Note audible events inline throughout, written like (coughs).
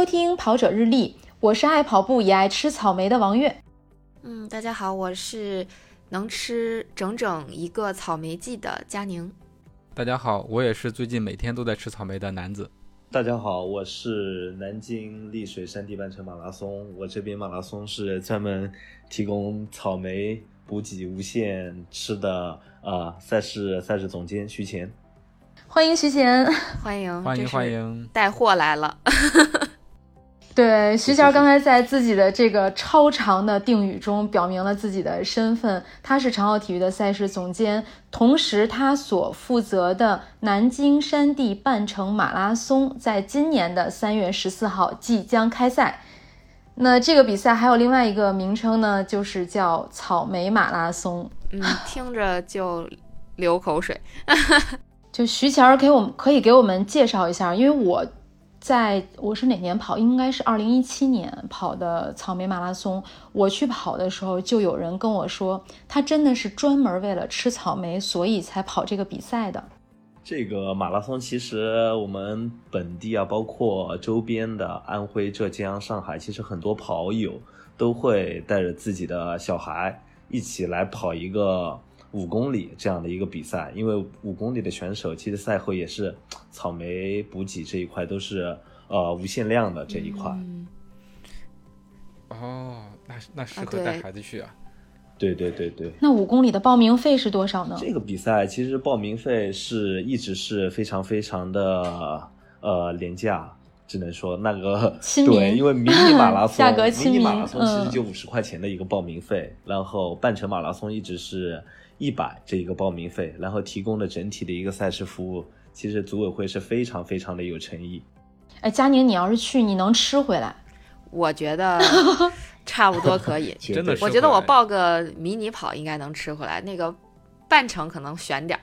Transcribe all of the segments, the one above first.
收听跑者日历，我是爱跑步也爱吃草莓的王悦。嗯，大家好，我是能吃整整一个草莓季的佳宁。大家好，我也是最近每天都在吃草莓的男子。大家好，我是南京丽水山地半程马拉松，我这边马拉松是专门提供草莓补给无限吃的啊、赛事赛事总监徐乾。欢迎徐贤。欢迎，欢迎欢迎，带货来了。对，徐乔刚才在自己的这个超长的定语中表明了自己的身份，他是长奥体育的赛事总监，同时他所负责的南京山地半程马拉松在今年的三月十四号即将开赛。那这个比赛还有另外一个名称呢，就是叫草莓马拉松。嗯，(laughs) 听着就流口水。(laughs) 就徐乔给我们可以给我们介绍一下，因为我在我是哪年跑，应该是二零一七年跑的草莓马拉松。我去跑的时候，就有人跟我说，他真的是专门为了吃草莓，所以才跑这个比赛的。这个马拉松其实我们本地啊，包括周边的安徽、浙江、上海，其实很多跑友都会带着自己的小孩一起来跑一个五公里这样的一个比赛。因为五公里的选手其实赛后也是草莓补给这一块都是呃无限量的这一块。嗯，哦，那那适啊合带孩子去啊。对对对对。那五公里的报名费是多少呢？这个比赛其实报名费是一直是非常非常的呃廉价，只能说那个 (laughs) 对，因为迷你马拉 (laughs) 松价格亲民迷你马拉松其嗯实就五十块钱的一个报名费，然后半程马拉松一直是一百这一个报名费，然后提供的整体的一个赛事服务，其实组委会是非常非常的有诚意。哎，佳宁，你要是去，你能吃回来？我觉得 (laughs) 差不多可以。(laughs) 真的是我觉得我报个迷你跑应该能吃回来，那个半程可能悬点儿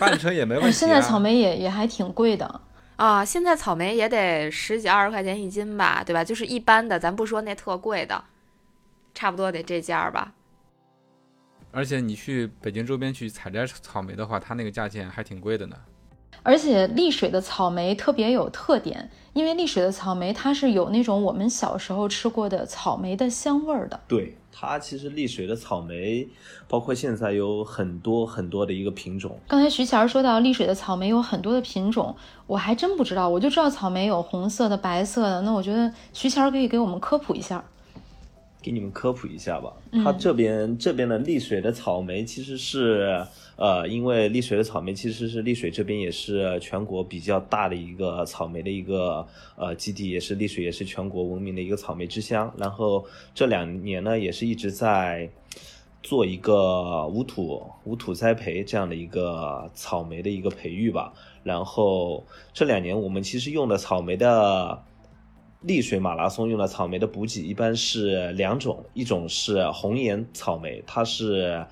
半程也没问题。现在草莓也也还挺贵的。啊。现在草莓也得十几二十块钱一斤吧，对吧？就是一般的，咱不说那特贵的，差不多得这价儿吧。而且你去北京周边去采摘草莓的话，它那个价钱还挺贵的呢。而且丽水的草莓特别有特点，因为丽水的草莓它是有那种我们小时候吃过的草莓的香味儿的。对它其实丽水的草莓，包括现在有很多很多的一个品种，刚才徐前儿说到丽水的草莓有很多的品种，我还真不知道，我就知道草莓有红色的、白色的。那我觉得徐前儿可以给我们科普一下。给你们科普一下吧。嗯它这边这边的丽水的草莓其实是呃，因为丽水的草莓其实是丽水这边也是全国比较大的一个草莓的一个呃基地，也是丽水也是全国闻名的一个草莓之乡。然后这两年呢，也是一直在。做一个无土无土栽培这样的一个草莓的一个培育吧，然后这两年我们其实用的草莓的丽水马拉松用的草莓的补给一般是两种，一种是红颜草莓，它是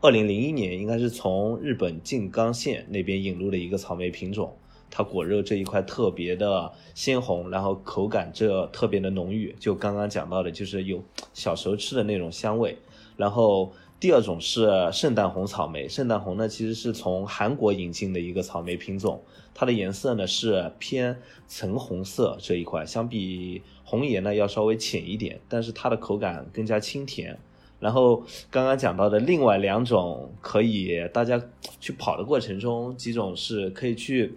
二零零一年应该是从日本静冈县那边引入的一个草莓品种，它果肉这一块特别的鲜红，然后口感这特别的浓郁，就刚刚讲到的，就是有小时候吃的那种香味。然后第二种是圣诞红草莓，圣诞红呢其实是从韩国引进的一个草莓品种，它的颜色呢是偏橙红色这一块，相比红颜呢要稍微浅一点，但是它的口感更加清甜。然后刚刚讲到的另外两种，可以大家去跑的过程中，几种是可以去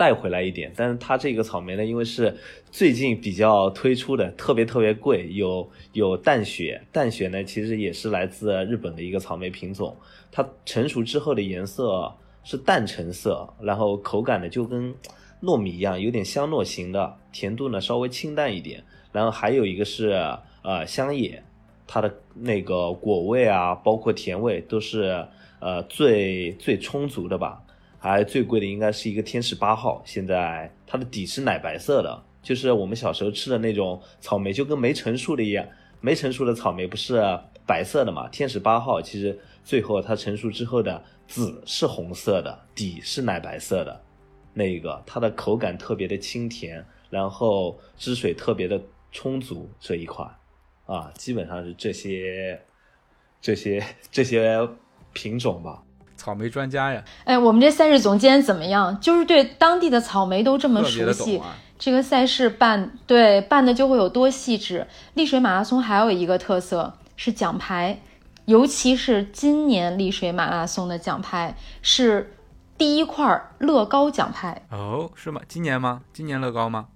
带回来一点，但是它这个草莓呢，因为是最近比较推出的，特别特别贵，有有淡雪，淡雪呢其实也是来自日本的一个草莓品种，它成熟之后的颜色是淡橙色，然后口感呢就跟糯米一样，有点香糯型的，甜度呢稍微清淡一点，然后还有一个是呃香野，它的那个果味啊，包括甜味都是呃最最充足的吧。还最贵的应该是一个天使八号，现在它的底是奶白色的，就是我们小时候吃的那种草莓，就跟没成熟的一样。没成熟的草莓不是白色的嘛？天使八号其实最后它成熟之后的籽是红色的，底是奶白色的，那一个它的口感特别的清甜，然后汁水特别的充足这一款啊，基本上是这些这些这些品种吧。草莓专家呀，哎，我们这赛事总监怎么样？就是对当地的草莓都这么熟悉，啊。这个赛事办对办的就会有多细致。丽水马拉松还有一个特色是奖牌，尤其是今年丽水马拉松的奖牌是第一块乐高奖牌。哦，是吗？今年吗？今年乐高吗？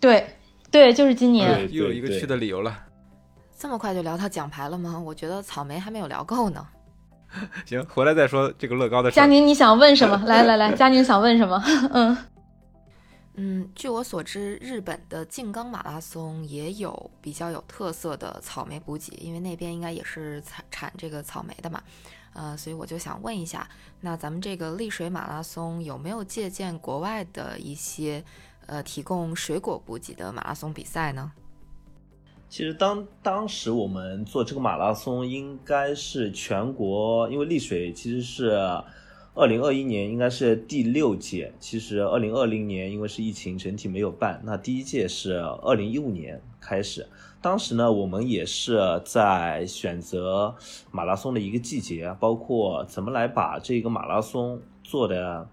对，对，就是今年。又有一个去的理由了。这么快就聊到奖牌了吗？我觉得草莓还没有聊够呢。(laughs) 行，回来再说这个乐高的事。佳宁，你想问什么？来来来，佳宁想问什么？(laughs) 嗯。嗯，据我所知，日本的静冈马拉松也有比较有特色的草莓补给，因为那边应该也是产产这个草莓的嘛。呃，所以我就想问一下，那咱们这个丽水马拉松有没有借鉴国外的一些呃提供水果补给的马拉松比赛呢？其实当当时我们做这个马拉松，应该是全国，因为丽水其实是。二零二一年应该是第六届，其实二零二零年因为是疫情整体没有办，那第一届是二零一五年开始，当时呢我们也是在选择马拉松的一个季节，包括怎么来把这个马拉松做的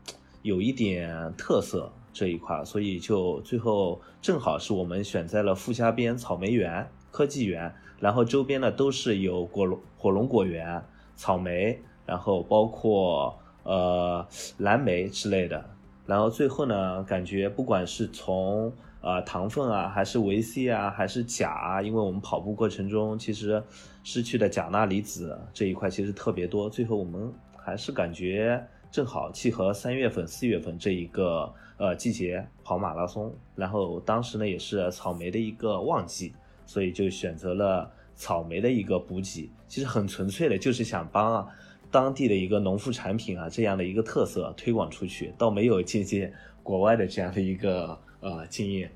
有一点特色这一块，所以就最后正好是我们选在了富家边草莓园、科技园，然后周边呢都是有果龙火龙果园、草莓，然后包括。呃，蓝莓之类的，然后最后呢，感觉不管是从呃糖分啊，还是维 C 啊，还是钾啊，因为我们跑步过程中其实失去的钾钠离子这一块其实特别多，最后我们还是感觉正好契合三月份、四月份这一个呃季节跑马拉松，然后当时呢也是草莓的一个旺季，所以就选择了草莓的一个补给，其实很纯粹的，就是想帮啊。当地的一个农副产品啊，这样的一个特色推广出去，倒没有借鉴国外的这样的一个呃经验。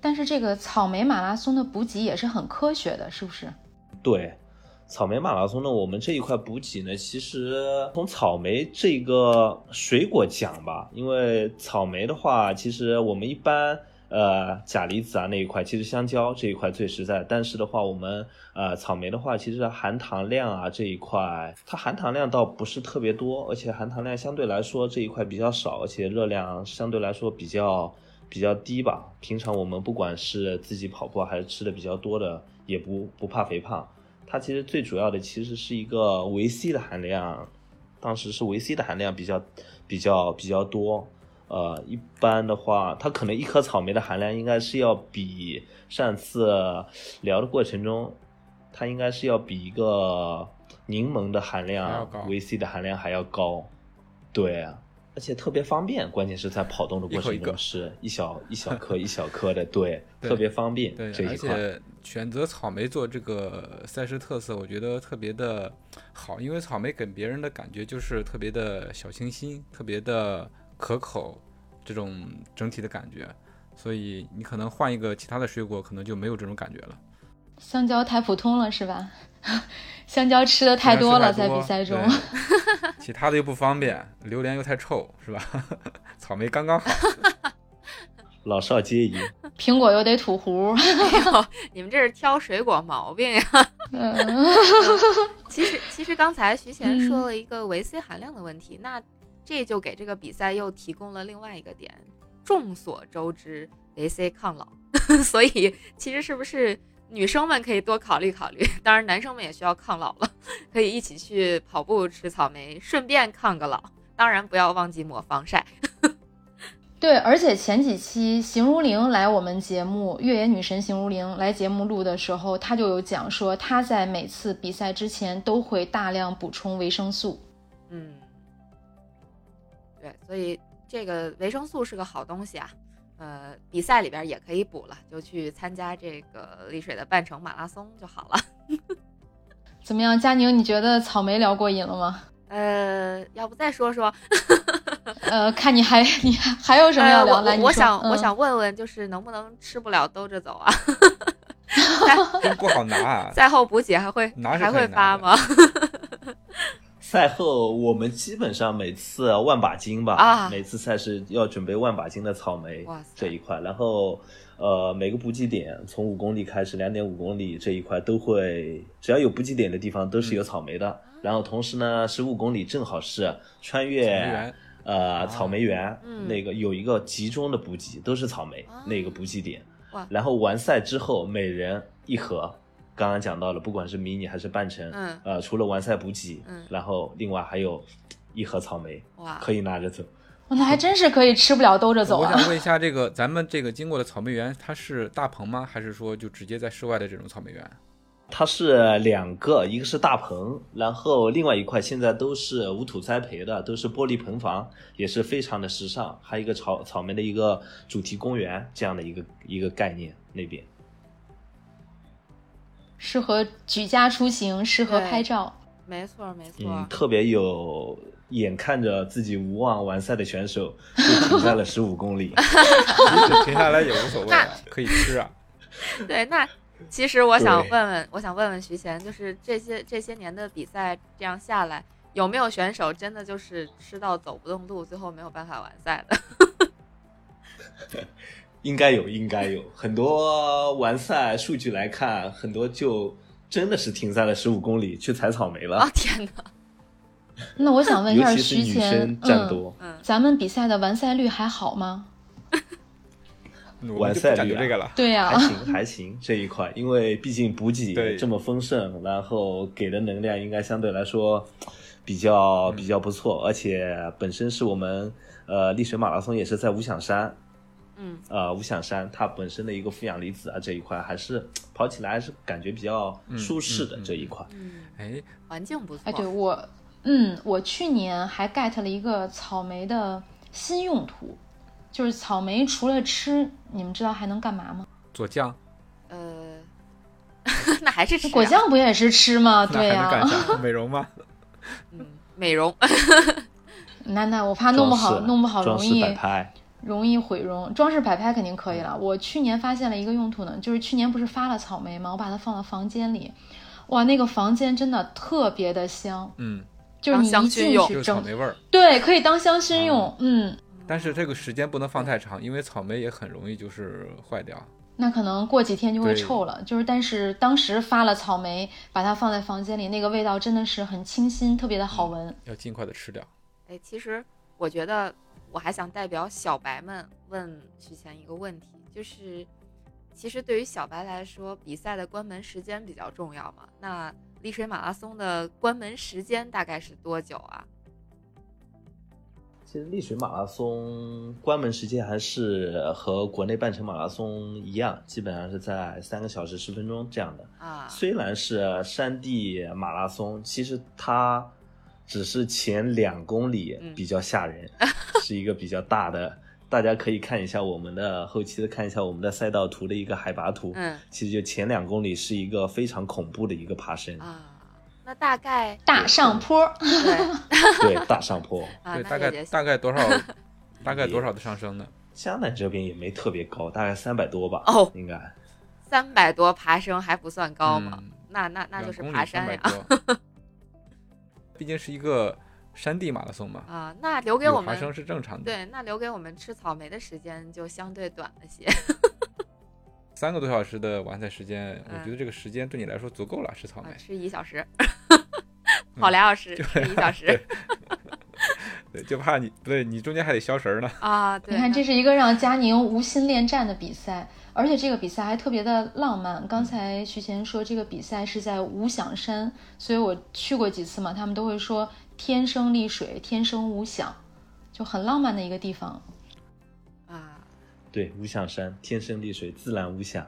但是这个草莓马拉松的补给也是很科学的，是不是？对，草莓马拉松呢，我们这一块补给呢，其实从草莓这个水果讲吧，因为草莓的话，其实我们一般。呃，钾离子啊那一块，其实香蕉这一块最实在。但是的话，我们呃草莓的话，其实含糖量啊这一块，它含糖量倒不是特别多，而且含糖量相对来说这一块比较少，而且热量相对来说比较比较低吧。平常我们不管是自己跑步还是吃的比较多的，也不不怕肥胖。它其实最主要的其实是一个维 C 的含量，当时是维 C 的含量比较比较比较多。呃，一般的话，它可能一颗草莓的含量应该是要比上次聊的过程中，它应该是要比一个柠檬的含量、维 C 的含量还要高。对，而且特别方便，关键是在跑动的过程中是一小一小颗一小颗的，对，(laughs) 特别方便。对，而且选择草莓做这个赛事特色，我觉得特别的好，因为草莓给别人的感觉就是特别的小清新，特别的。可口，这种整体的感觉，所以你可能换一个其他的水果，可能就没有这种感觉了。香蕉太普通了，是吧？(laughs) 香蕉吃的太多了，在比赛中。其他的又不方便，榴莲又太臭，是吧？(laughs) 草莓刚刚好。(laughs) 老少皆宜。(laughs) 苹果又得吐核。你们这是挑水果毛病呀？(laughs) 其实，其实刚才徐贤说了一个维 C 含量的问题，那。这就给这个比赛又提供了另外一个点。众所周知，维 C 抗老，(laughs) 所以其实是不是女生们可以多考虑考虑？当然，男生们也需要抗老了，可以一起去跑步、吃草莓，顺便抗个老。当然，不要忘记抹防晒。对，而且前几期邢如玲来我们节目，越野女神邢如玲来节目录的时候，她就有讲说，她在每次比赛之前都会大量补充维生素。嗯。对，所以这个维生素是个好东西啊，呃，比赛里边也可以补了，就去参加这个丽水的半程马拉松就好了。(laughs) 怎么样，佳宁？你觉得草莓聊过瘾了吗？呃，要不再说说？(laughs) 呃，看你还你还还有什么要聊？来，我想我想问问，就是能不能吃不了兜着走啊？(laughs) 真不好拿。赛后补给还会还会发吗？(laughs) 赛后我们基本上每次万把斤吧，啊，每次赛事要准备万把斤的草莓这一块，然后呃每个补给点从五公里开始，两点五公里这一块都会，只要有补给点的地方都是有草莓的。然后同时呢，十五公里正好是穿越呃草莓园，嗯那个有一个集中的补给，都是草莓、啊那个补给点哇。然后完赛之后，每人一盒。刚刚讲到了，不管是迷你还是半程，嗯呃，除了完赛补给，嗯然后另外还有一盒草莓哇，可以拿着走。哇那还真是可以吃不了兜着走啊。我想问一 (laughs) 下，这个咱们这个经过的草莓园，它是大棚吗？还是说就直接在室外的这种草莓园？它是两个，一个是大棚，然后另外一块现在都是无土栽培的，都是玻璃棚房，也是非常的时尚。还有一个草草莓的一个主题公园这样的一个一个概念那边。适合举家出行，适合拍照。没错没错，嗯，特别有眼看着自己无望完赛的选手，就停在了十五公里。(laughs) 停下来也无所谓啊，可以吃啊。对，那其实我想问问，我想问问徐贤，就是这些这些年的比赛这样下来，有没有选手真的就是吃到走不动路，最后没有办法完赛的？(laughs) 应该有，应该有很多完赛数据来看，很多就真的是停在了十五公里去采草莓了。啊天哪！(laughs) 那我想问一下徐前生，占嗯，多，嗯，咱们比赛的完赛率还好吗？(laughs) 完赛率了。对呀、还行还行这一块，因为毕竟补给这么丰盛，然后给的能量应该相对来说比较嗯。比较不错，而且本身是我们呃丽水马拉松也是在五响山，嗯，呃五响山它本身的一个负氧离子啊这一块还是跑起来还是感觉比较舒适的这一块。嗯，哎，环境不错。哎，对我，嗯，我去年还 get 了一个草莓的新用途，就是草莓除了吃，你们知道还能干嘛吗？做酱，呃，(laughs) 那还是吃、啊、果酱不也是吃吗？对呀、能干啥？(laughs) 美容吗？(laughs) 嗯，美容。那那我怕弄不好，弄不好容易，容易毁容。装饰摆拍肯定可以了。我去年发现了一个用途呢，就是去年不是发了草莓吗？我把它放到房间里，哇，那个房间真的特别的香，嗯，就是你当一进香薰用就是草整，莓味儿。对，可以当香薰用。嗯，但是这个时间不能放太长，因为草莓也很容易就是坏掉。那可能过几天就会臭了。就是，但是当时发了草莓，把它放在房间里，那个味道真的是很清新，特别的好闻。要尽快的吃掉。哎，其实我觉得我还想代表小白们问徐乾一个问题，就是其实对于小白来说，比赛的关门时间比较重要嘛。那丽水马拉松的关门时间大概是多久啊？其实丽水马拉松关门时间还是和国内半程马拉松一样，基本上是在三个小时十分钟这样的。啊，虽然是山地马拉松，其实它只是前两公里嗯比较吓人，是一个比较大的。大家可以看一下我们的后期的看一下我们的赛道图的一个海拔图，嗯其实就前两公里是一个非常恐怖的一个爬升，啊，那大概大上坡，对 (laughs) 对，大上坡。啊，对，大概大概多少？(laughs) 大概多少的上升呢？江南这边也没特别高，大概三百多吧，哦应该。三百多爬升还不算高吗？嗯那那那就是爬山呀300多 (laughs) 毕竟是一个山地马拉松嘛，啊！那留给我们爬升是正常的。对，那留给我们吃草莓的时间就相对短了些。三个多小时的完赛时间，嗯我觉得这个时间对你来说足够了，吃草莓啊，。吃一小时，跑俩小时，吃一小时 (laughs) (laughs) 对，就怕你不对，你中间还得消食儿呢。(laughs) 啊！对，你看，这是一个让佳宁无心恋战的比赛，而且这个比赛还特别的浪漫。刚才徐贤说这个比赛是在无响山，所以我去过几次嘛，他们都会说天生丽水，天生无响，就很浪漫的一个地方。对，无响山天生丽水，自然无响。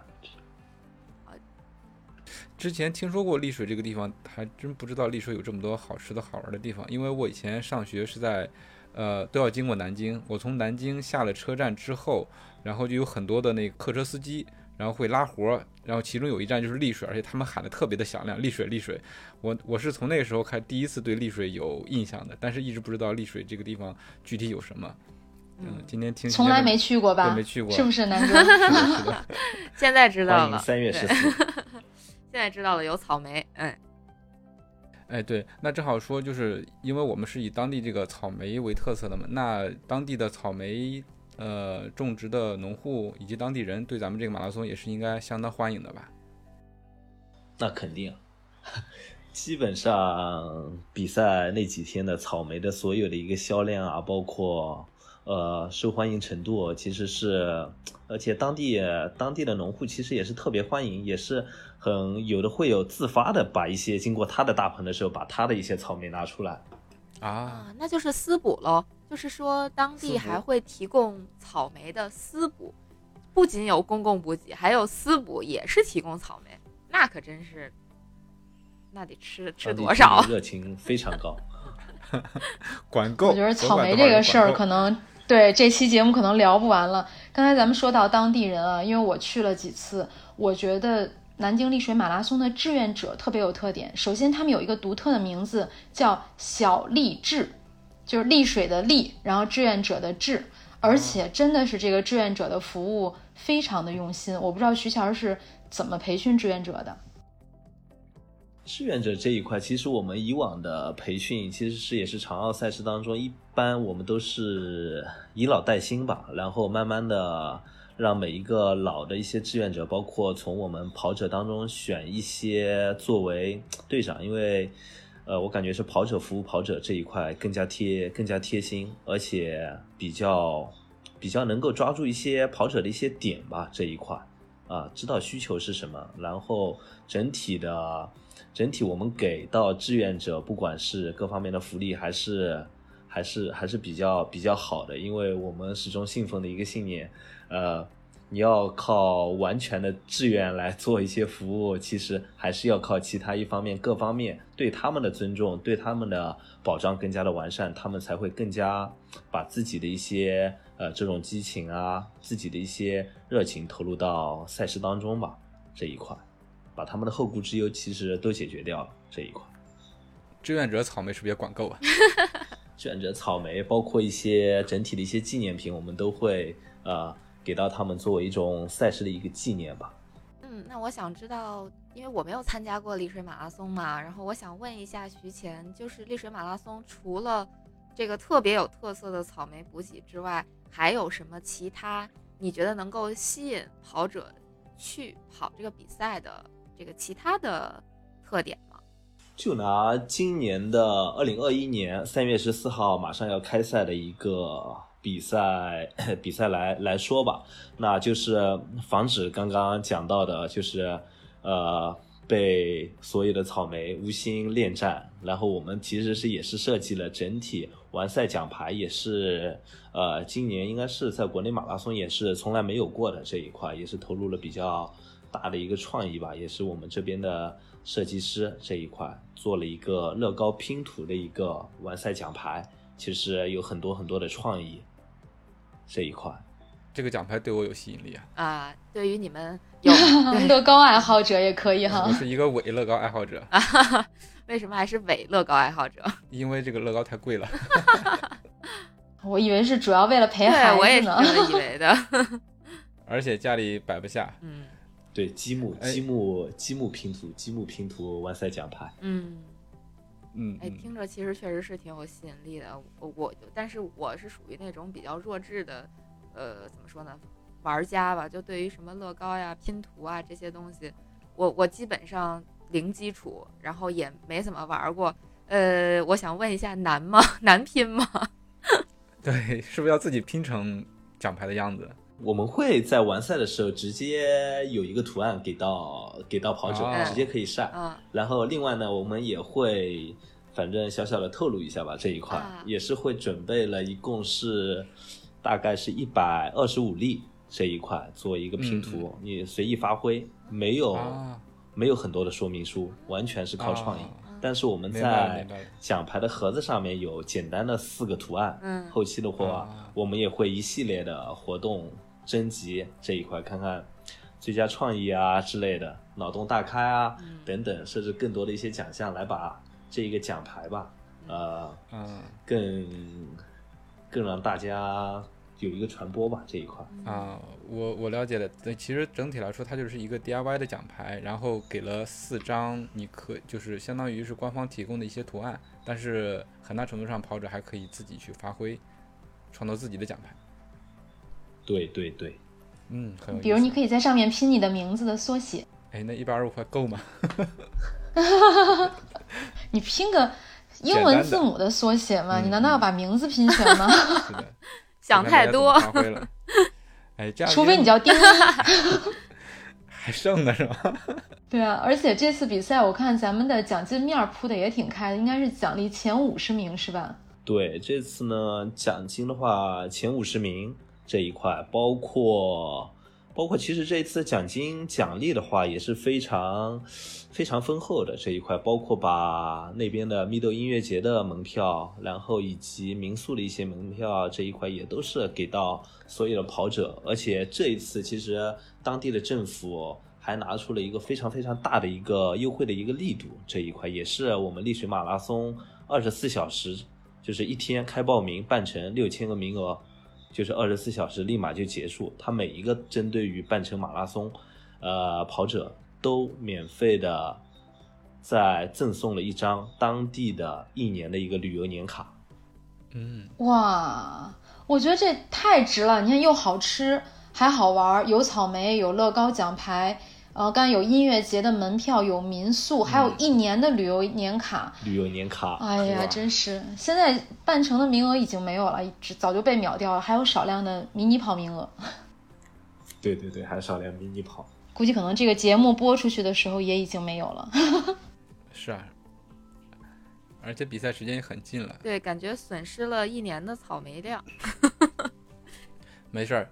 之前听说过丽水这个地方，还真不知道丽水有这么多好吃的好玩的地方。因为我以前上学是在，呃，都要经过南京。我从南京下了车站之后，然后就有很多的那个客车司机，然后会拉活儿，然后其中有一站就是丽水，而且他们喊的特别的响亮，丽水丽水。我我是从那个时候开第一次对丽水有印象的，但是一直不知道丽水这个地方具体有什么。嗯嗯，今天听从来没去过吧？对没去过是不是南哥？(laughs) (laughs) 现在知道了，欢迎三月十四。(laughs) 现在知道了有草莓，嗯哎，对，那正好说，就是因为我们是以当地这个草莓为特色的嘛，那当地的草莓呃种植的农户以及当地人对咱们这个马拉松也是应该相当欢迎的吧？那肯定啊，基本上比赛那几天的草莓的所有的一个销量啊，包括呃受欢迎程度，其实是，而且当地当地的农户其实也是特别欢迎，也是很有的会有自发的把一些经过他的大棚的时候，把他的一些草莓拿出来啊，啊，那就是私补喽。就是说，当地还会提供草莓的私补，不仅有公共补给，还有私补，也是提供草莓。那可真是，那得吃吃多少？热情非常高。(laughs) 管够。我觉得草莓这个事儿可能对这期节目可能聊不完了。刚才咱们说到当地人啊，因为我去了几次，我觉得南京丽水马拉松的志愿者特别有特点。首先，他们有一个独特的名字，叫小丽志，就是丽水的丽，然后志愿者的志，而且真的是这个志愿者的服务非常的用心。我不知道徐乔是怎么培训志愿者的。志愿者这一块，其实我们以往的培训其实是也是长奥赛事当中，一般我们都是以老带新吧，然后慢慢的让每一个老的一些志愿者，包括从我们跑者当中选一些作为队长，因为呃，我感觉是跑者服务跑者这一块更加贴更加贴心，而且比较比较能够抓住一些跑者的一些点吧这一块。啊，知道需求是什么，然后整体的整体我们给到志愿者，不管是各方面的福利，还是还是还是比较比较好的，因为我们始终信奉的一个信念，呃，你要靠完全的志愿来做一些服务，其实还是要靠其他一方面各方面对他们的尊重，对他们的保障更加的完善，他们才会更加把自己的一些呃这种激情啊，自己的一些热情投入到赛事当中吧这一块，把他们的后顾之忧其实都解决掉了这一块。志愿者草莓是不是也管够啊？(laughs) 志愿者草莓，包括一些整体的一些纪念品，我们都会呃给到他们作为一种赛事的一个纪念吧。嗯，那我想知道，因为我没有参加过丽水马拉松嘛，然后我想问一下徐前，就是丽水马拉松除了这个特别有特色的草莓补给之外，还有什么其他你觉得能够吸引跑者去跑这个比赛的这个其他的特点吗？就拿今年的二零二一年三月十四号马上要开赛的一个比赛 (coughs) 比赛来来说吧，那就是防止刚刚讲到的，就是呃被所有的草莓无心恋战，然后我们其实是也是设计了整体完赛奖牌，也是呃今年应该是在国内马拉松也是从来没有过的这一块，也是投入了比较大的一个创意吧，也是我们这边的设计师这一块做了一个乐高拼图的一个完赛奖牌，其实有很多很多的创意这一块。这个奖牌对我有吸引力啊！啊、对于你们有 (laughs) (laughs) 乐高爱好者也可以哈我。是一个伪乐高爱好者，(laughs) 为什么还是伪乐高爱好者？因为这个乐高太贵了。我以为是主要为了陪对，孩我也子呢。是这么以为的。而且家里摆不下，嗯对，积木哎积木积木拼图积木拼图完赛奖牌。嗯。哎，嗯哎听着其实确实是挺有吸引力的。我我，但是我是属于那种比较弱智的，呃，怎么说呢，玩家吧。就对于什么乐高呀、拼图啊这些东西，我我基本上零基础，然后也没怎么玩过。呃，我想问一下，难吗？(laughs) 难拼吗？(laughs) 对，是不是要自己拼成奖牌的样子？我们会在完赛的时候直接有一个图案给到给到跑者，哦直接可以晒。啊，然后另外呢，我们也会，反正小小的透露一下吧，这一块、啊。也是会准备了，一共是大概是一百二十五粒这一块做一个拼图，你随意发挥，没有、啊，没有很多的说明书，完全是靠创意。啊。但是我们在奖牌的盒子上面有简单的四个图案，嗯。后期的话，啊。我们也会一系列的活动征集这一块，看看最佳创意啊之类的，脑洞大开啊、嗯等等，设置更多的一些奖项来把这一个奖牌吧，呃，嗯更更让大家有一个传播吧这一块。啊，我我了解的。对，其实整体来说，它就是一个 DIY 的奖牌，然后给了四张，你可就是相当于是官方提供的一些图案，但是很大程度上跑者还可以自己去发挥，创造自己的奖牌。对对对，嗯，很有。比如你可以在上面拼你的名字的缩写。哎，那一百二十五块够吗？(laughs) 你拼个英文字母的缩写吗？你难道要把名字拼全吗？(laughs) 是的，想太多。发挥了。(laughs) 哎，这样。除非你叫丁。还剩的是吗？对啊，而且这次比赛我看咱们的奖金面铺的也挺开的，应该是奖励前五十名是吧？对，这次呢奖金的话，前五十名这一块，包括包括其实这一次奖金奖励的话也是非常非常丰厚的这一块，包括把那边的蜜豆音乐节的门票，然后以及民宿的一些门票这一块也都是给到所有的跑者，而且这一次其实。当地的政府还拿出了一个非常非常大的一个优惠的一个力度，这一块也是我们丽水马拉松二十四小时，就是一天开报名办成六千个名额，就是二十四小时立马就结束。它每一个针对于半程马拉松，呃跑者都免费的在赠送了一张当地的一年的一个旅游年卡。嗯，哇，我觉得这太值了！你看又好吃。还好玩，有草莓，有乐高奖牌，呃，刚有音乐节的门票，有民宿，还有一年的旅游年卡。旅游年卡，哎呀，真是！现在半程的名额已经没有了，早就被秒掉了，还有少量的迷你跑名额。(laughs) 对对对，还有少量迷你跑。估计可能这个节目播出去的时候也已经没有了。(laughs) 是啊，而且比赛时间也很近了。对，感觉损失了一年的草莓量。(laughs) 没事儿。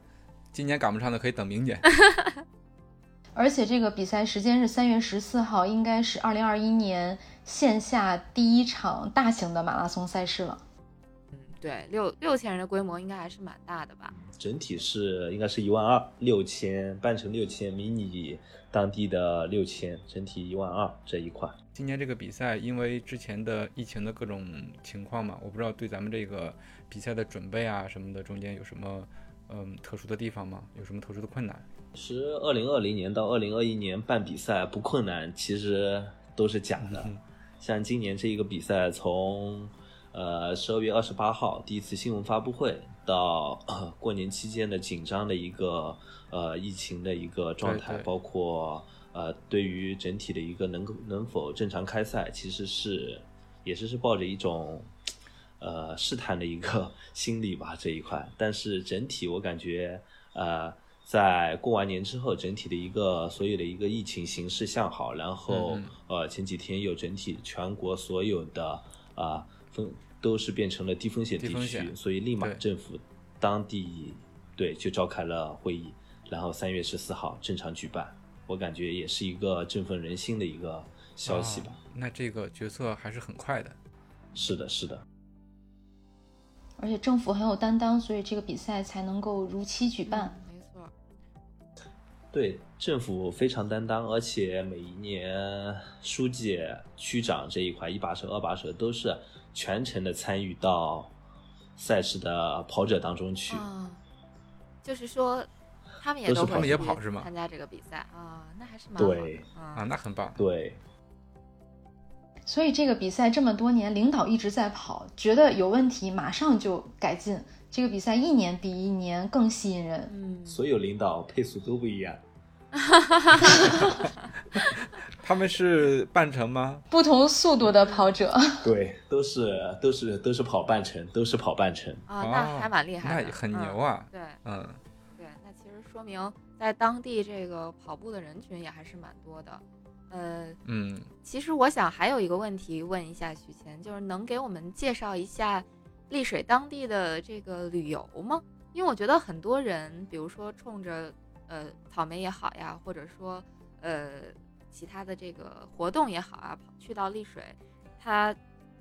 今年赶不上的可以等明年。而且这个比赛时间是三月十四号，应该是二零二一年线下第一场大型的马拉松赛事了。嗯，对，六六千人的规模应该还是蛮大的吧？整体是应该是一万二，六千半程六千，迷你当地的六千，整体一万二这一块。今年这个比赛因为之前的疫情的各种情况嘛，我不知道对咱们这个比赛的准备啊什么的中间有什么。嗯，特殊的地方吗？有什么特殊的困难？其实，二零二零年到二零二一年办比赛不困难，其实都是假的。像今年这一个比赛，从呃十二月二十八号第一次新闻发布会到过年期间的紧张的一个呃疫情的一个状态，包括呃对于整体的一个能能否正常开赛，其实是也是是抱着一种。呃，试探的一个 (laughs) 心理吧这一块，但是整体我感觉，呃，在过完年之后，整体的一个所有的一个疫情形势向好，然后呃前几天又整体全国所有的啊风都是变成了低风险地区，所以立马政府当地对就召开了会议，然后三月十四号正常举办，我感觉也是一个振奋人心的一个消息吧。那这个决策还是很快的。是的，是的。而且政府很有担当，所以这个比赛才能够如期举办。对政府非常担当，而且每一年书记、区长这一块一把手、二把手都是全程的参与到赛事的跑者当中去。就是说，他们也都他们也跑是吗？参加这个比赛啊，那还是蛮对啊，那很棒。对。所以这个比赛这么多年，领导一直在跑，觉得有问题马上就改进。这个比赛一年比一年更吸引人。嗯，所有领导配速都不一样。(laughs) 他们是半程吗？不同速度的跑者。对，都是都是都是跑半程，都是跑半程。啊，那还蛮厉害的，那很牛啊。对，嗯，对，那其实说明在当地这个跑步的人群也还是蛮多的。呃，嗯，其实我想还有一个问题问一下许谦，就是能给我们介绍一下丽水当地的这个旅游吗？因为我觉得很多人，比如说冲着呃草莓也好呀，或者说呃其他的这个活动也好啊，去到丽水，他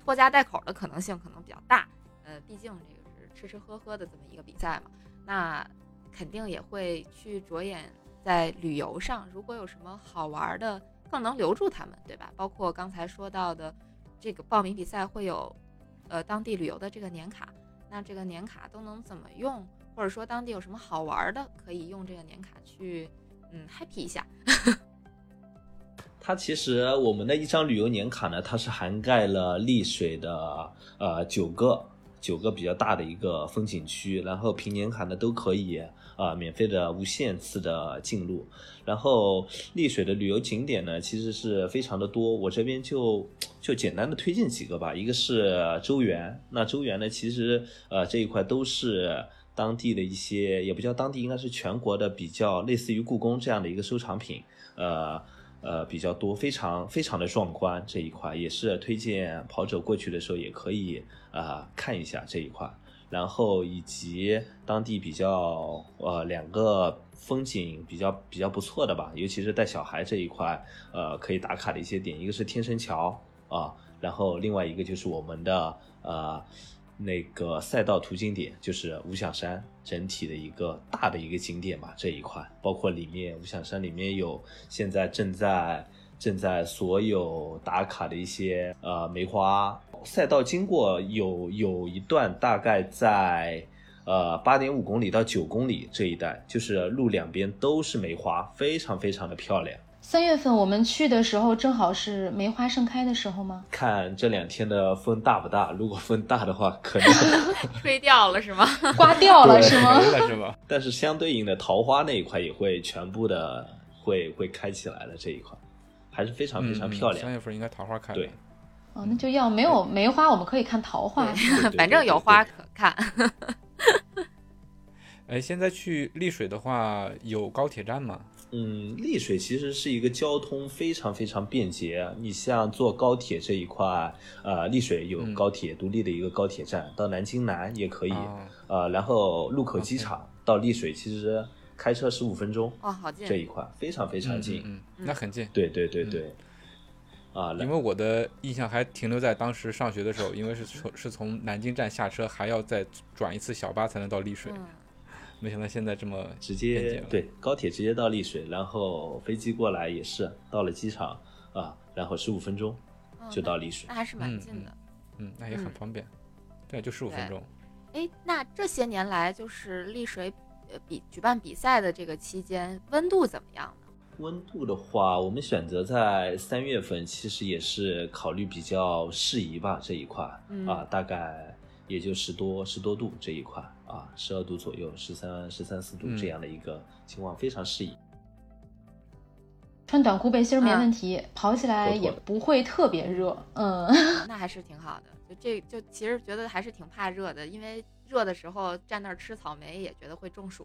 拖家带口的可能性可能比较大。呃，毕竟这个是吃吃喝喝的这么一个比赛嘛，那肯定也会去着眼在旅游上。如果有什么好玩的。更能留住他们，对吧？包括刚才说到的，这个报名比赛会有，呃，当地旅游的这个年卡。那这个年卡都能怎么用？或者说当地有什么好玩的，可以用这个年卡去，嗯，happy 一下。(laughs) 它其实我们的一张旅游年卡呢，它是涵盖了丽水的呃九个九个比较大的一个风景区，然后凭年卡呢都可以。啊，免费的无限次的进入，然后丽水的旅游景点呢，其实是非常的多。我这边就就简单的推荐几个吧。一个是周园，那周园呢，其实呃这一块都是当地的一些，也不叫当地，应该是全国的比较类似于故宫这样的一个收藏品，呃呃比较多，非常非常的壮观。这一块也是推荐跑者过去的时候也可以啊看一下这一块。然后以及当地比较呃两个风景比较比较不错的吧，尤其是带小孩这一块，呃可以打卡的一些点，一个是天神桥啊，然后另外一个就是我们的呃那个赛道途经点，就是五响山整体的一个大的一个景点吧这一块，包括里面五响山里面有现在正在。正在所有打卡的一些呃梅花赛道经过有有一段大概在呃八点五公里到九公里这一带，就是路两边都是梅花，非常非常的漂亮。三月份我们去的时候，正好是梅花盛开的时候吗？看这两天的风大不大？如果风大的话，可能 (laughs) 吹掉了是吗？(laughs) 刮掉了是吗？是吗？但是相对应的桃花那一块也会全部的会会开起来了这一块。还是非常非常漂亮。三月份应该桃花开。对，哦，那就要没有梅花，我们可以看桃花。反正有花可看。(laughs) 哎，现在去丽水的话，有高铁站吗？嗯，丽水其实是一个交通非常非常便捷。你像坐高铁这一块，呃，丽水有高铁独立的一个高铁站，到南京南也可以。呃，然后禄口机场到丽水其实。开车十五分钟哦，好近这一块非常非常近，嗯，那很近。对对对对，啊，因为我的印象还停留在当时上学的时候，因为是从是从南京站下车，还要再转一次小巴才能到丽水。没想到现在这么直接，对，高铁直接到丽水，然后飞机过来也是到了机场啊，然后十五分钟就到丽水，那还是蛮近的。嗯，那也很方便。对，就十五分钟。哎，那这些年来就是丽水呃。比举办比赛的这个期间，温度怎么样呢？温度的话，我们选择在三月份，其实也是考虑比较适宜吧。这一块啊，大概也就十多十多度这一块啊，十二度左右，十三十三四度这样的一个情况，非常适宜。穿短裤背心没问题，跑起来也不会特别热。嗯，(laughs) 那还是挺好的。就这就其实觉得还是挺怕热的，因为。热的时候站那儿吃草莓也觉得会中暑。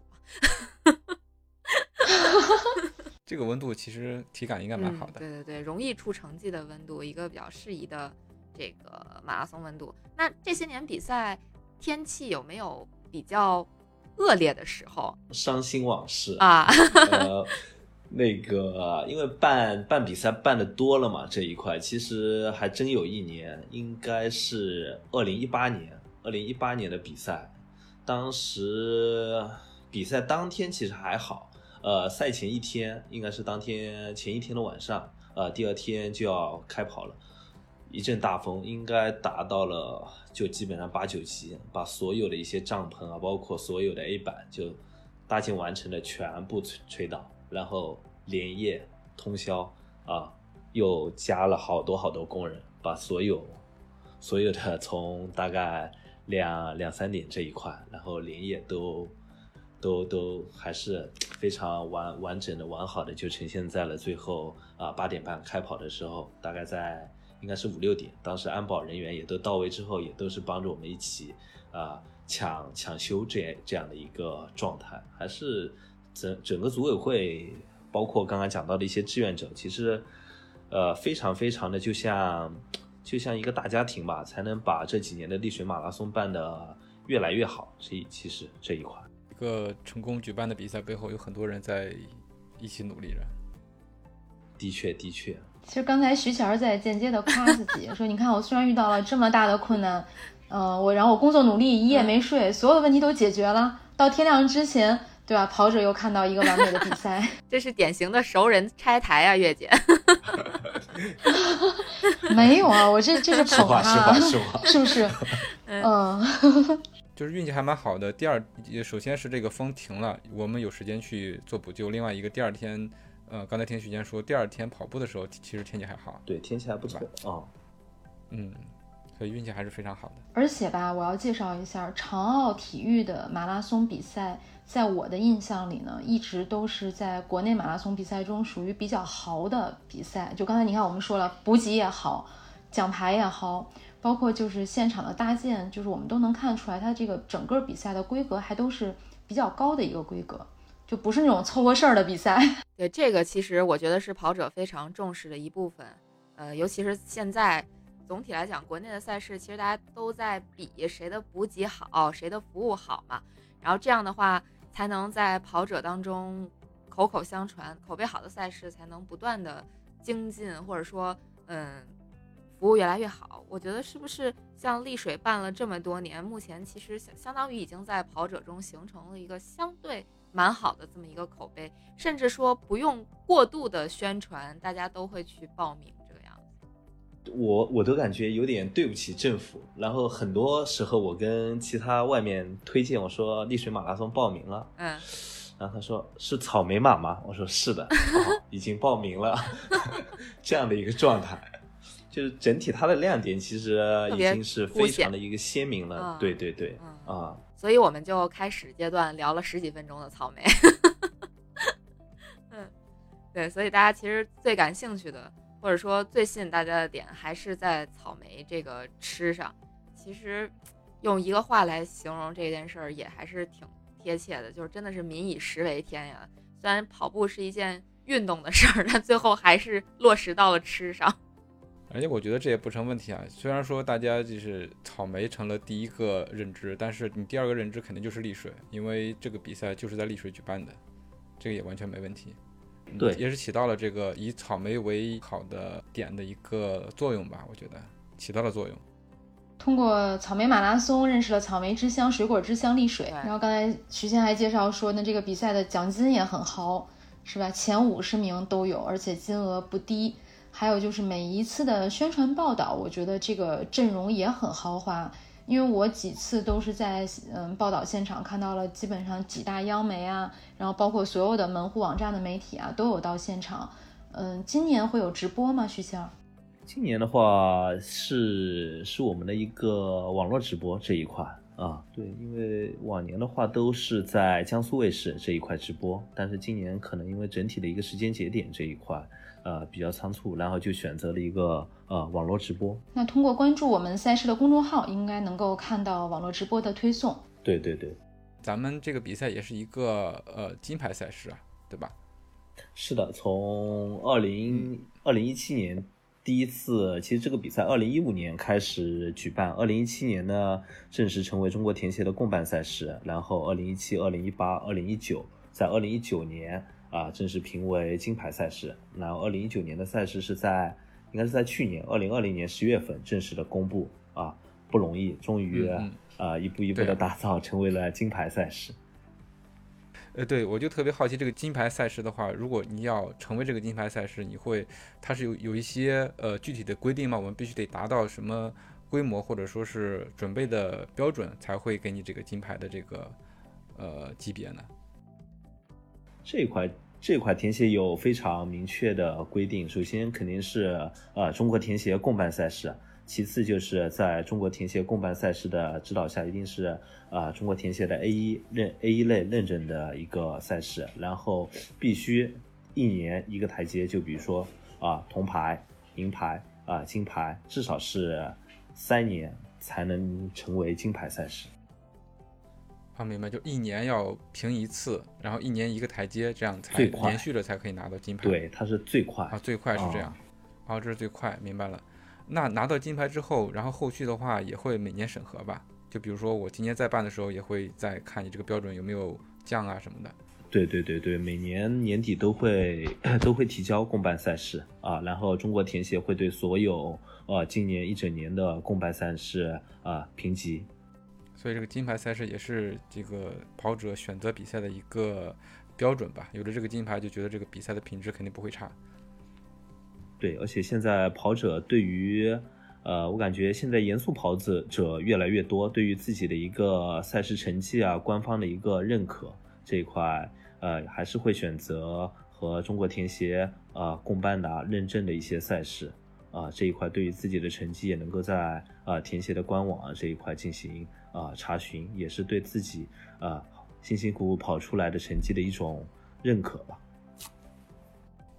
(laughs) 这个温度其实体感应该蛮好的。对对对，容易出成绩的温度，一个比较适宜的这个马拉松温度。那这些年比赛天气有没有比较恶劣的时候？伤心往事啊！(laughs) 呃，那个因为办办比赛办的多了嘛，这一块其实还真有一年，应该是二零一八年。二零一八年的比赛，当时比赛当天其实还好，呃，赛前一天应该是当天前一天的晚上，呃，第二天就要开跑了，一阵大风，应该达到了就基本上八九级，把所有的一些帐篷啊，包括所有的 A 板就搭建完成的全部吹吹倒，然后连夜通宵啊，又加了好多好多工人，把所有所有的从大概。两两三点这一块，然后连夜都都都还是非常完完整的、完好的，就呈现在了最后啊八点半开跑的时候，大概在应该是五六点，当时安保人员也都到位之后，也都是帮着我们一起啊抢抢修这这样的一个状态，还是整整个组委会，包括刚刚讲到的一些志愿者，其实呃非常非常的就像。就像一个大家庭吧，才能把这几年的丽水马拉松办得越来越好。这其实这一块，个成功举办的比赛背后有很多人在一起努力着。的确，的确。其实刚才徐乔在间接的夸自己，说：“你看，我虽然遇到了这么大的困难，嗯，我然后我工作努力，一夜没睡，所有的问题都解决了，到天亮之前。”对吧？跑者又看到一个完美的比赛，(laughs) 这是典型的熟人拆台啊，月姐。(laughs) 没有啊，我这这是 (laughs) 捧他，是不是？嗯，就是运气还蛮好的。第二，首先是这个风停了，我们有时间去做补救。另外一个，第二天，呃，刚才听徐坚说，第二天跑步的时候，其实天气还好。对，天气还不错啊。嗯，所以运气还是非常好的。而且吧，我要介绍一下长奥体育的马拉松比赛。在我的印象里呢，一直都是在国内马拉松比赛中属于比较豪的比赛。就刚才你看，我们说了补给也好，奖牌也好，包括就是现场的搭建，就是我们都能看出来，它这个整个比赛的规格还都是比较高的一个规格，就不是那种凑合事儿的比赛。(laughs) 对，这个其实我觉得是跑者非常重视的一部分。呃，尤其是现在，总体来讲，国内的赛事其实大家都在比谁的补给好，谁的服务好嘛。然后这样的话，才能在跑者当中口口相传，口碑好的赛事才能不断的精进，或者说，嗯，服务越来越好。我觉得是不是像丽水办了这么多年，目前其实相相当于已经在跑者中形成了一个相对蛮好的这么一个口碑，甚至说不用过度的宣传，大家都会去报名这个样子。我我都感觉有点对不起政府，然后很多时候我跟其他外面推荐我说丽水马拉松报名了，嗯，(laughs) 然后他说是草莓马吗？我说是的，已经报名了，(laughs) 这样的一个状态，就是整体它的亮点其实已经是非常的一个鲜明了，对对对，啊，所以我们就开始阶段聊了十几分钟的草莓，嗯，对，所以大家其实最感兴趣的。或者说最吸引大家的点还是在草莓这个吃上，其实用一个话来形容这件事儿也还是挺贴切的，就是真的是民以食为天呀。虽然跑步是一件运动的事儿，但最后还是落实到了吃上。而且我觉得这也不成问题啊。虽然说大家就是草莓成了第一个认知，但是你第二个认知肯定就是丽水，因为这个比赛就是在丽水举办的，这个也完全没问题。对，也是起到了这个以草莓为好的点的一个作用吧，我觉得起到了作用。通过草莓马拉松认识了草莓之乡、水果之乡丽水。然后刚才徐先还介绍说，那这个比赛的奖金也很豪，是吧？前五十名都有，而且金额不低。还有就是每一次的宣传报道，我觉得这个阵容也很豪华。因为我几次都是在嗯报道现场看到了，基本上几大央媒啊，然后包括所有的门户网站的媒体啊都有到现场。嗯，今年会有直播吗？徐谦？今年的话是是我们的一个网络直播这一块啊，对，因为往年的话都是在江苏卫视这一块直播，但是今年可能因为整体的一个时间节点这一块。呃，比较仓促，然后就选择了一个呃网络直播。那通过关注我们赛事的公众号，应该能够看到网络直播的推送。对对对，咱们这个比赛也是一个呃金牌赛事啊，对吧？是的，从二零二零一七年第一次，其实这个比赛二零一五年开始举办，二零一七年呢正式成为中国田协的共办赛事，然后二零一七、二零一八、二零一九，在二零一九年。啊，正式评为金牌赛事。然后，二零一九年的赛事是在，应该是在去年二零二零年十月份正式的公布。啊，不容易，终于啊，一步一步的打造成为了金牌赛事。呃，对，我就特别好奇，这个金牌赛事的话，如果你要成为这个金牌赛事，你会，它是有有一些呃具体的规定吗？我们必须得达到什么规模，或者说是准备的标准，才会给你这个金牌的这个呃级别呢？这块这块田协有非常明确的规定，首先肯定是呃中国田协共办赛事，其次就是在中国田协共办赛事的指导下，一定是啊中国田协的 A 一认 A 一类认证的一个赛事，然后必须一年一个台阶，就比如说啊铜牌、银牌啊金牌，至少是三年才能成为金牌赛事。啊，明白，就一年要评一次，然后一年一个台阶，这样才连续着才可以拿到金牌。对，它是最快啊，最快是这样。哦，这是最快，明白了。那拿到金牌之后，然后后续的话也会每年审核吧？就比如说我今年再办的时候，也会再看你这个标准有没有降啊什么的。对对对对，每年年底都会 (clears throat) 都会提交公办赛事啊，然后中国田协会对所有呃今年一整年的公办赛事啊评级。所以这个金牌赛事也是这个跑者选择比赛的一个标准吧。有了这个金牌，就觉得这个比赛的品质肯定不会差。对，而且现在跑者对于，呃，我感觉现在严肃跑者者越来越多，对于自己的一个赛事成绩啊，官方的一个认可这一块，呃，还是会选择和中国田协啊共办的认证的一些赛事啊这一块，对于自己的成绩也能够在啊田协的官网啊这一块进行。啊，查询也是对自己啊辛辛苦苦跑出来的成绩的一种认可吧。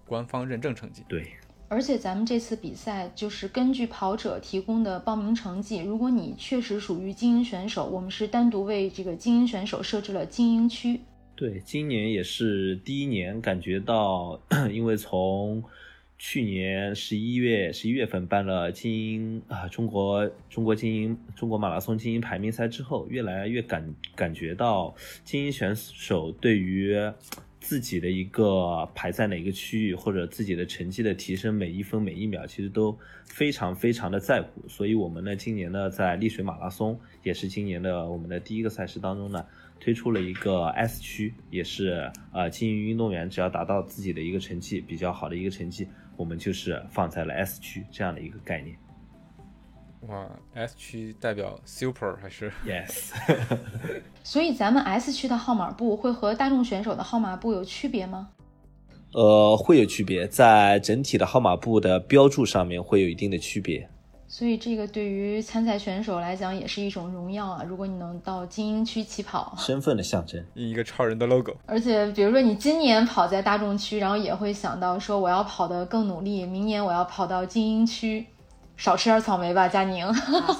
官方认证成绩，对。而且咱们这次比赛就是根据跑者提供的报名成绩，如果你确实属于精英选手，我们是单独为这个精英选手设置了精英区。对，今年也是第一年感觉到，(clears throat) 因为从去年十一月十一月份办了精英啊中国中国精英中国马拉松精英排名赛之后，越来越感感觉到精英选手对于。自己的一个排在哪个区域，或者自己的成绩的提升，每一分每一秒，其实都非常非常的在乎。所以，我们呢，今年呢，在丽水马拉松，也是今年的我们的第一个赛事当中呢，推出了一个 S 区，也是呃，精英运动员只要达到自己的一个成绩比较好的一个成绩，我们就是放在了 S 区这样的一个概念。哇，S 区代表 Super 还是 Yes？(laughs) 所以咱们 S 区的号码布会和大众选手的号码布有区别吗？呃，会有区别，在整体的号码布的标注上面会有一定的区别。所以这个对于参赛选手来讲也是一种荣耀啊！如果你能到精英区起跑，身份的象征，印一个超人的 logo。而且比如说你今年跑在大众区，然后也会想到说我要跑得更努力，明年我要跑到精英区。少吃点草莓吧，佳宁。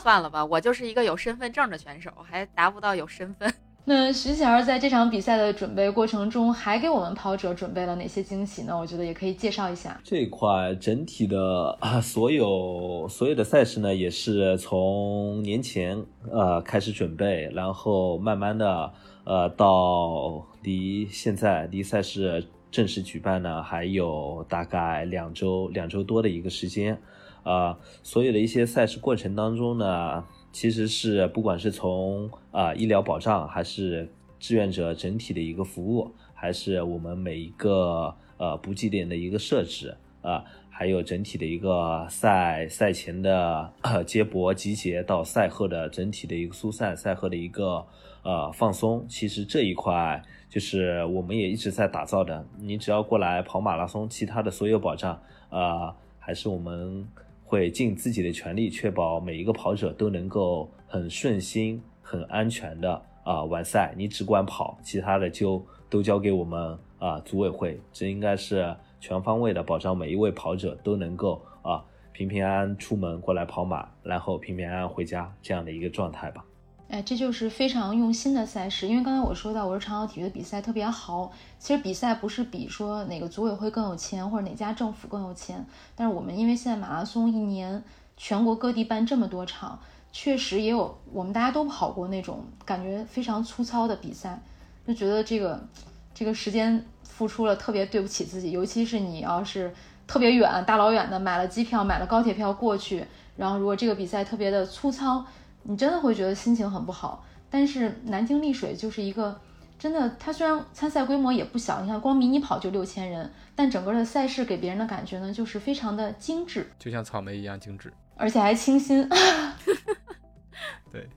算了吧，我就是一个有身份证的选手，还达不到有身份。那徐贤在这场比赛的准备过程中，还给我们跑者准备了哪些惊喜呢？我觉得也可以介绍一下。这一块整体的啊，所有所有的赛事呢，也是从年前呃开始准备，然后慢慢的呃到离现在离赛事正式举办呢，还有大概两周两周多的一个时间。啊，所有的一些赛事过程当中呢，其实是不管是从啊医疗保障，还是志愿者整体的一个服务，还是我们每一个呃补给点的一个设置啊，还有整体的一个赛赛前的接驳集结到赛后的整体的一个疏散，赛后的一个呃放松，其实这一块就是我们也一直在打造的。你只要过来跑马拉松，其他的所有保障啊，还是我们。会尽自己的全力，确保每一个跑者都能够很顺心、很安全的啊完赛。你只管跑，其他的就都交给我们啊组委会。这应该是全方位的保障每一位跑者都能够啊平平安安出门过来跑马，然后平平安安回家这样的一个状态吧。哎，这就是非常用心的赛事。因为刚才我说到，我说长跑体育的比赛特别豪。其实比赛不是比说哪个组委会更有钱，或者哪家政府更有钱。但是我们因为现在马拉松一年全国各地办这么多场，确实也有我们大家都跑过那种感觉非常粗糙的比赛，就觉得这个这个时间付出了特别对不起自己。尤其是你要是特别远、大老远的买了机票、买了高铁票过去，然后如果这个比赛特别的粗糙。你真的会觉得心情很不好，但是南京丽水就是一个真的，它虽然参赛规模也不小，你看光迷你跑就六千人，但整个的赛事给别人的感觉呢，就是非常的精致，就像草莓一样精致，而且还清新。(laughs) 对。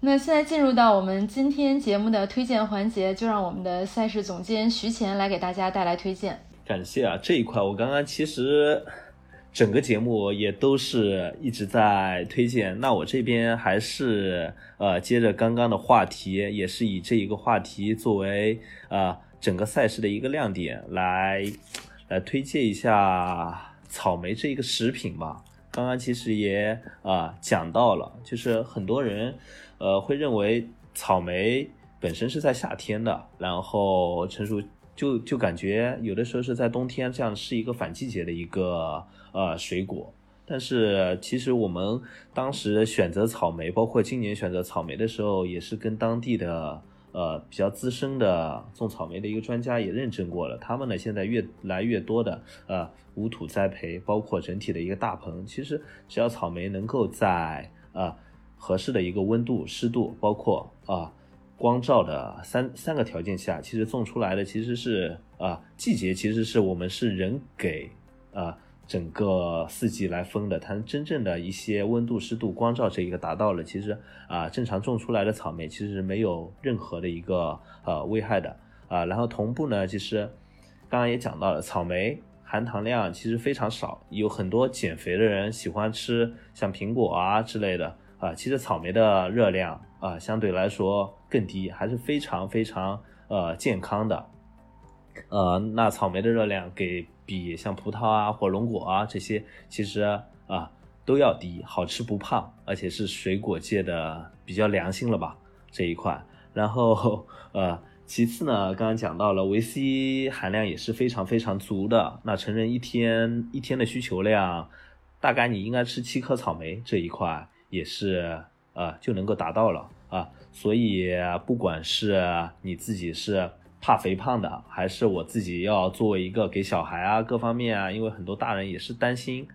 那现在进入到我们今天节目的推荐环节，就让我们的赛事总监徐乾来给大家带来推荐。感谢啊，这一块我刚刚其实。整个节目也都是一直在推荐，那我这边还是呃接着刚刚的话题，也是以这一个话题作为啊整个赛事的一个亮点来来推荐一下草莓这一个食品吧。刚刚其实也啊讲到了，就是很多人呃会认为草莓本身是在夏天的，然后成熟就就感觉有的时候是在冬天，这样是一个反季节的一个。呃，水果，但是其实我们当时选择草莓，包括今年选择草莓的时候，也是跟当地的呃比较资深的种草莓的一个专家也认证过了。他们呢现在越来越多的呃无土栽培，包括整体的一个大棚，其实只要草莓能够在呃合适的一个温度、湿度，包括啊光照的三三个条件下，其实种出来的其实是啊季节其实是我们是人给啊。整个四季来分的，它真正的一些温度、湿度、光照这一个达到了，其实啊，正常种出来的草莓其实没有任何的一个呃危害的啊。然后同步呢，其实刚刚也讲到了，草莓含糖量其实非常少，有很多减肥的人喜欢吃像苹果啊之类的啊，其实草莓的热量啊相对来说更低，还是非常非常呃健康的。呃，那草莓的热量给比像葡萄啊、火龙果啊这些，其实啊都要低，好吃不胖，而且是水果界的比较良心了吧这一块。然后呃，其次呢，刚刚讲到了维 C 含量也是非常非常足的。那成人一天一天的需求量，大概你应该吃七颗草莓这一块也是呃就能够达到了啊。所以不管是你自己是。怕肥胖的，还是我自己要作为一个给小孩啊各方面啊，因为很多大人也是担心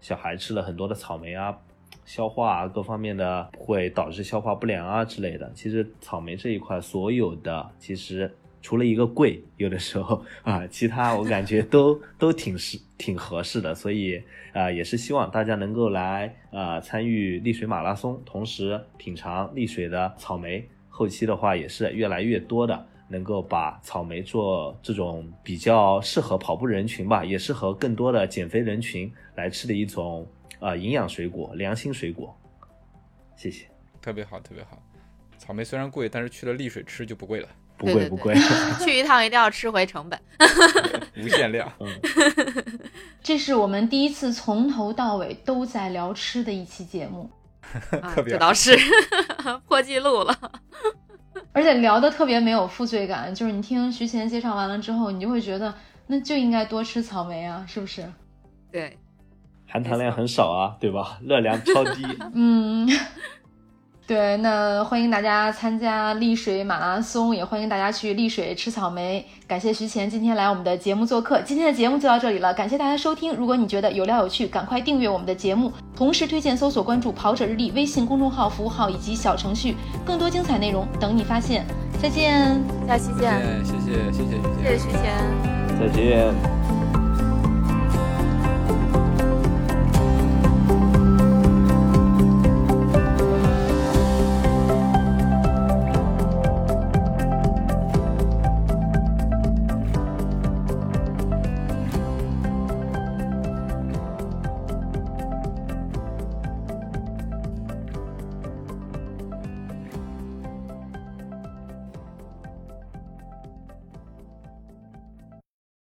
小孩吃了很多的草莓啊，消化啊各方面的会导致消化不良啊之类的。其实草莓这一块所有的，其实除了一个贵，有的时候啊，其他我感觉都都挺适挺合适的。所以啊，也是希望大家能够来啊参与丽水马拉松，同时品尝丽水的草莓。后期的话也是越来越多的。能够把草莓做这种比较适合跑步人群吧，也适合更多的减肥人群来吃的一种啊营养水果、良心水果。谢谢，特别好，特别好。草莓虽然贵，但是去了丽水吃就不贵了，不贵不贵。(laughs) (laughs) 去一趟一定要吃回成本，(laughs) 无限量。这是我们第一次从头到尾都在聊吃的一期节目，这倒是破纪录了。而且聊的特别没有负罪感，就是你听徐贤介绍完了之后，你就会觉得那就应该多吃草莓啊，是不是？对，(laughs) 含糖量很少啊，对吧？热量超低。(laughs) 嗯。对，那欢迎大家参加丽水马拉松，也欢迎大家去丽水吃草莓。感谢徐乾今天来我们的节目做客，今天的节目就到这里了，感谢大家收听。如果你觉得有料有趣，赶快订阅我们的节目，同时推荐搜索关注“跑者日历”微信公众号、服务号以及小程序，更多精彩内容等你发现。再见，下期见。谢谢谢谢谢谢徐乾，再见。